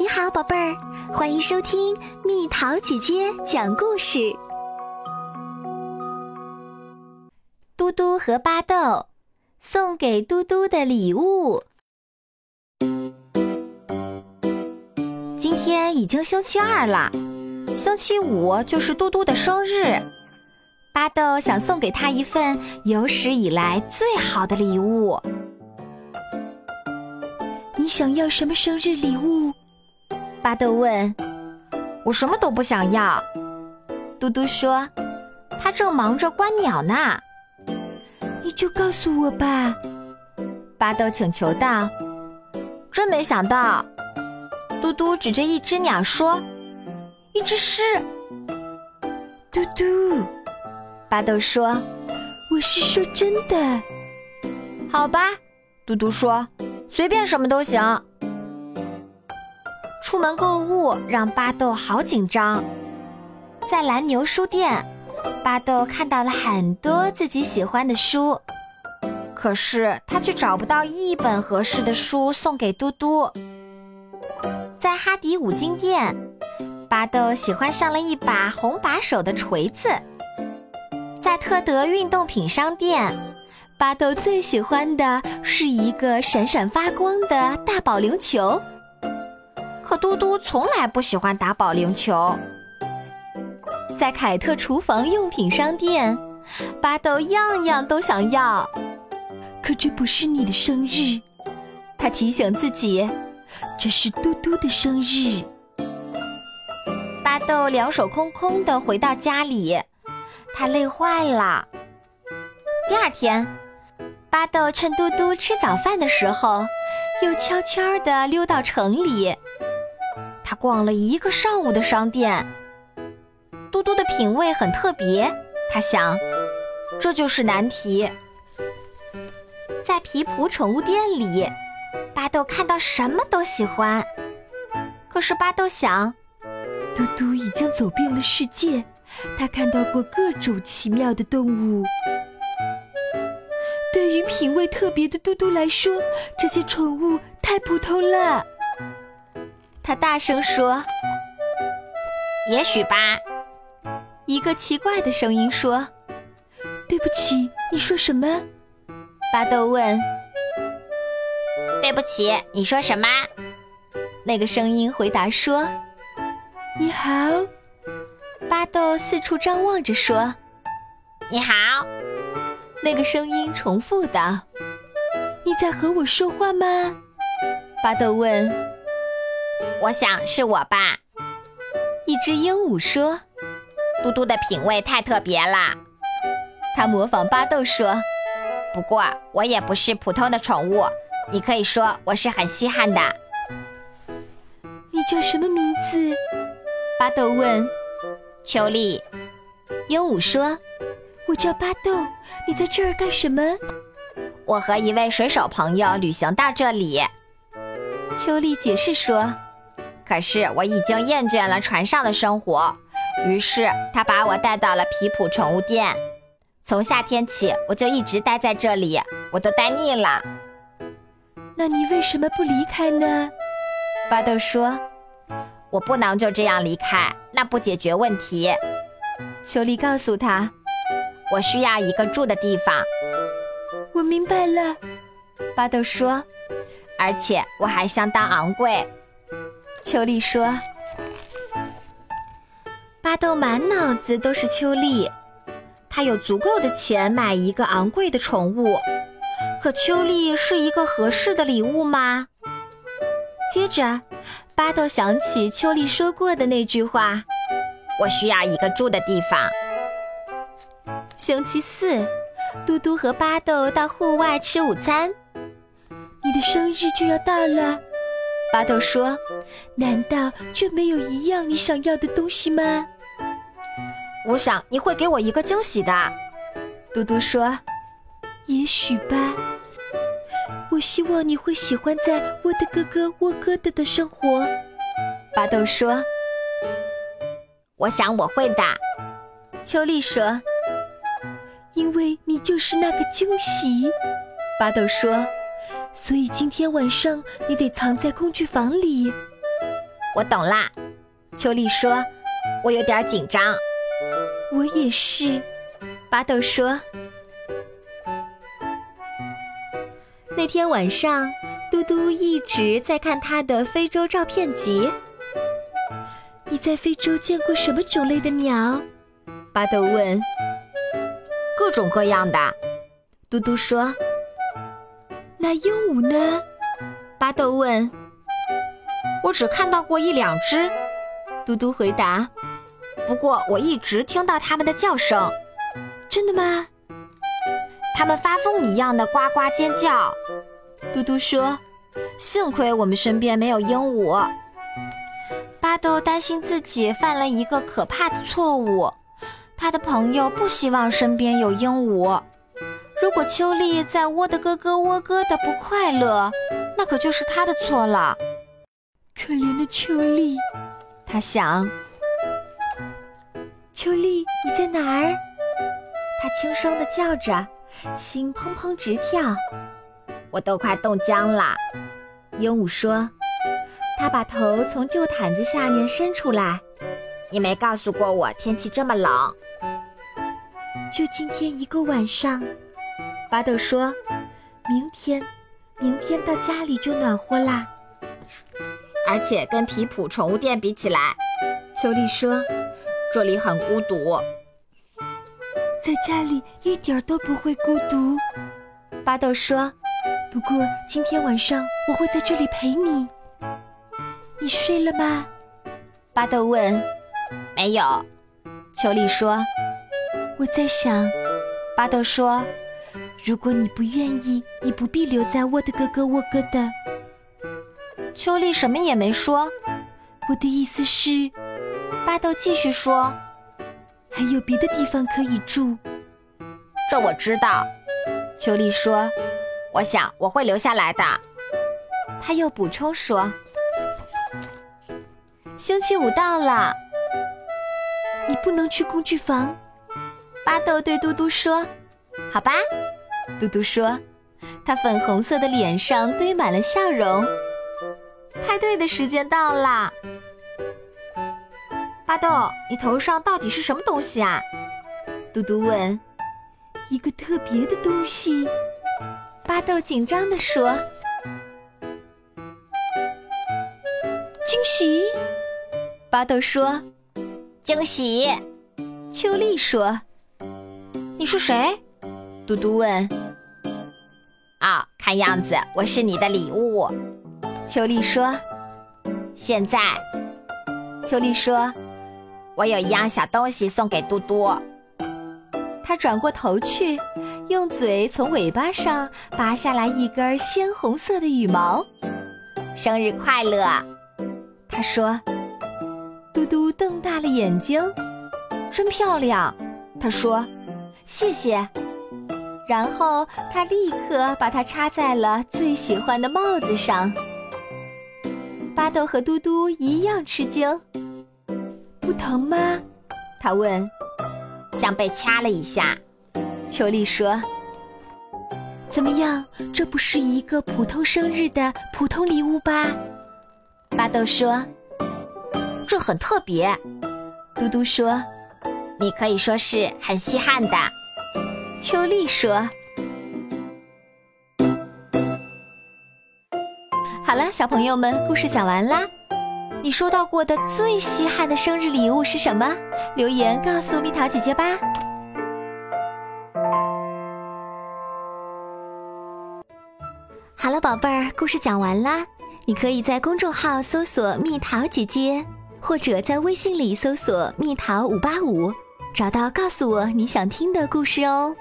你好，宝贝儿，欢迎收听蜜桃姐姐讲故事。嘟嘟和巴豆送给嘟嘟的礼物。今天已经星期二了，星期五就是嘟嘟的生日。巴豆想送给他一份有史以来最好的礼物。你想要什么生日礼物？巴豆问：“我什么都不想要。”嘟嘟说：“他正忙着观鸟呢。”你就告诉我吧。”巴豆请求道。“真没想到。”嘟嘟指着一只鸟说：“一只狮。”嘟嘟，巴豆说：“我是说真的。”好吧，嘟嘟说：“随便什么都行。”出门购物让巴豆好紧张，在蓝牛书店，巴豆看到了很多自己喜欢的书，可是他却找不到一本合适的书送给嘟嘟。在哈迪五金店，巴豆喜欢上了一把红把手的锤子。在特德运动品商店，巴豆最喜欢的是一个闪闪发光的大保龄球。可嘟嘟从来不喜欢打保龄球。在凯特厨房用品商店，巴豆样样都想要。可这不是你的生日，他提醒自己，这是嘟嘟的生日。巴豆两手空空的回到家里，他累坏了。第二天，巴豆趁嘟嘟吃早饭的时候，又悄悄地溜到城里。他逛了一个上午的商店。嘟嘟的品味很特别，他想，这就是难题。在皮普宠物店里，巴豆看到什么都喜欢。可是巴豆想，嘟嘟已经走遍了世界，他看到过各种奇妙的动物。对于品味特别的嘟嘟来说，这些宠物太普通了。他大声说：“也许吧。”一个奇怪的声音说：“对不起，你说什么？”巴豆问。“对不起，你说什么？”那个声音回答说：“你好。”巴豆四处张望着说：“你好。”那个声音重复道：“你在和我说话吗？”巴豆问。我想是我吧，一只鹦鹉说：“嘟嘟的品味太特别了。”它模仿巴豆说：“不过我也不是普通的宠物，你可以说我是很稀罕的。”你叫什么名字？巴豆问。秋丽，鹦鹉说：“我叫巴豆，你在这儿干什么？”我和一位水手朋友旅行到这里。秋丽解释说。可是我已经厌倦了船上的生活，于是他把我带到了皮普宠物店。从夏天起，我就一直待在这里，我都待腻了。那你为什么不离开呢？巴豆说：“我不能就这样离开，那不解决问题。”秋丽告诉他：“我需要一个住的地方。”我明白了，巴豆说：“而且我还相当昂贵。”秋丽说：“巴豆满脑子都是秋丽，他有足够的钱买一个昂贵的宠物，可秋丽是一个合适的礼物吗？”接着，巴豆想起秋丽说过的那句话：“我需要一个住的地方。”星期四，嘟嘟和巴豆到户外吃午餐。你的生日就要到了。巴豆说：“难道就没有一样你想要的东西吗？”我想你会给我一个惊喜的。嘟嘟说：“也许吧。我希望你会喜欢在我的哥哥窝哥的的生活。”巴豆说：“我想我会的。”秋丽说：“因为你就是那个惊喜。”巴豆说。所以今天晚上你得藏在工具房里。我懂啦。秋丽说：“我有点紧张。”我也是。巴豆说：“那天晚上，嘟嘟一直在看他的非洲照片集。你在非洲见过什么种类的鸟？”巴豆问。“各种各样的。”嘟嘟说。“那鹦鹉呢？”巴豆问。“我只看到过一两只。”嘟嘟回答。“不过我一直听到它们的叫声。”真的吗？它们发疯一样的呱呱尖叫。嘟嘟说：“幸亏我们身边没有鹦鹉。”巴豆担心自己犯了一个可怕的错误。他的朋友不希望身边有鹦鹉。如果秋丽在窝的咯咯窝咯的不快乐，那可就是她的错了。可怜的秋丽，他想。秋丽，你在哪儿？他轻声地叫着，心砰砰直跳。我都快冻僵了，鹦鹉说。他把头从旧毯子下面伸出来。你没告诉过我天气这么冷。就今天一个晚上，巴豆说。明天，明天到家里就暖和啦。而且跟皮普宠物店比起来，秋丽说，这里很孤独。在家里一点都不会孤独，巴豆说。不过今天晚上我会在这里陪你。你睡了吗？巴豆问。没有，秋丽说。我在想，巴豆说，如果你不愿意，你不必留在我的哥哥沃哥的。秋丽什么也没说。我的意思是，巴豆继续说。还有别的地方可以住，这我知道。秋丽说：“我想我会留下来的。”他又补充说：“星期五到了，你不能去工具房。”巴豆对嘟嘟说：“好吧。”嘟嘟说：“他粉红色的脸上堆满了笑容。”派对的时间到了。巴豆，你头上到底是什么东西啊？嘟嘟问。一个特别的东西。巴豆紧张地说。惊喜。巴豆说。惊喜。秋丽说。你是谁？嘟嘟问。啊，看样子我是你的礼物。秋丽说。现在，秋丽说。我有一样小东西送给嘟嘟。他转过头去，用嘴从尾巴上拔下来一根鲜红色的羽毛。生日快乐，他说。嘟嘟瞪大了眼睛，真漂亮。他说：“谢谢。”然后他立刻把它插在了最喜欢的帽子上。巴豆和嘟嘟一样吃惊。不疼吗？他问。像被掐了一下。秋丽说。怎么样？这不是一个普通生日的普通礼物吧？巴豆说。这很特别。嘟嘟说。你可以说是很稀罕的。秋丽说。好了，小朋友们，故事讲完啦。你收到过的最稀罕的生日礼物是什么？留言告诉蜜桃姐姐吧。好了，宝贝儿，故事讲完啦。你可以在公众号搜索“蜜桃姐姐”，或者在微信里搜索“蜜桃五八五”，找到告诉我你想听的故事哦。